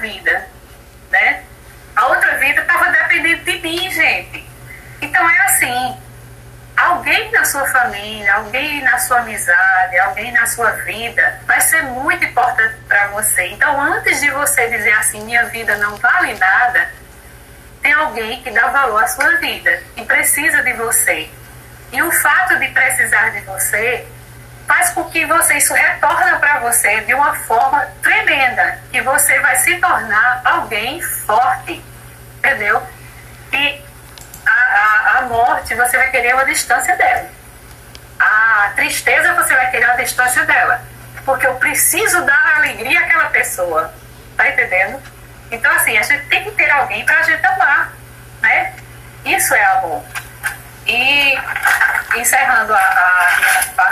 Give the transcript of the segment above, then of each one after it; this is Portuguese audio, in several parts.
vida, né? A outra vida estava dependendo de mim, gente. Então é assim, alguém na sua família, alguém na sua amizade, alguém na sua vida vai ser muito importante para você. Então, antes de você dizer assim, minha vida não vale nada, tem alguém que dá valor à sua vida e precisa de você. E o fato de precisar de você faz com que você isso retorna para você de uma forma tremenda, que você vai se tornar alguém forte, entendeu? E a, a, a morte você vai querer uma distância dela. A tristeza você vai querer uma distância dela. Porque eu preciso dar alegria àquela pessoa. Tá entendendo? Então, assim, a gente tem que ter alguém para a gente amar, né? Isso é amor. E encerrando a, a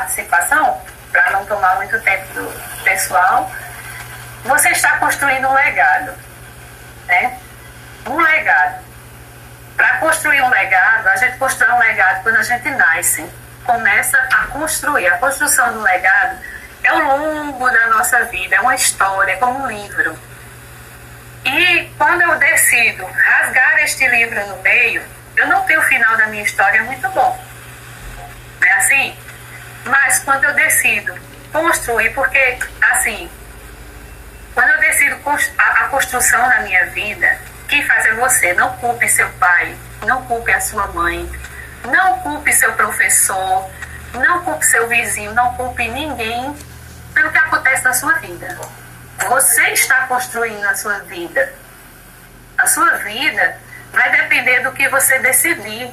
participação, para não tomar muito tempo do pessoal, você está construindo um legado, né? Um legado. Para construir um legado, a gente constrói um legado quando a gente nasce. Começa a construir. A construção do legado é o longo da nossa vida, é uma história, é como um livro. E quando eu decido rasgar este livro no meio, eu não tenho o final da minha história muito bom. É assim? Quando eu decido construir, porque assim, quando eu decido a construção da minha vida, quem faz é você. Não culpe seu pai, não culpe a sua mãe, não culpe seu professor, não culpe seu vizinho, não culpe ninguém pelo que acontece na sua vida. Você está construindo a sua vida. A sua vida vai depender do que você decidir.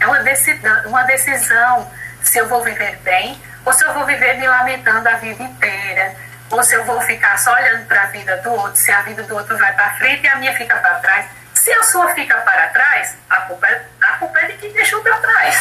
É uma decisão, uma decisão se eu vou viver bem ou se eu vou viver me lamentando a vida inteira. Ou se eu vou ficar só olhando para a vida do outro, se a vida do outro vai para frente e a minha fica para trás. Se a sua fica para trás, a culpa, é, a culpa é de quem deixou para trás.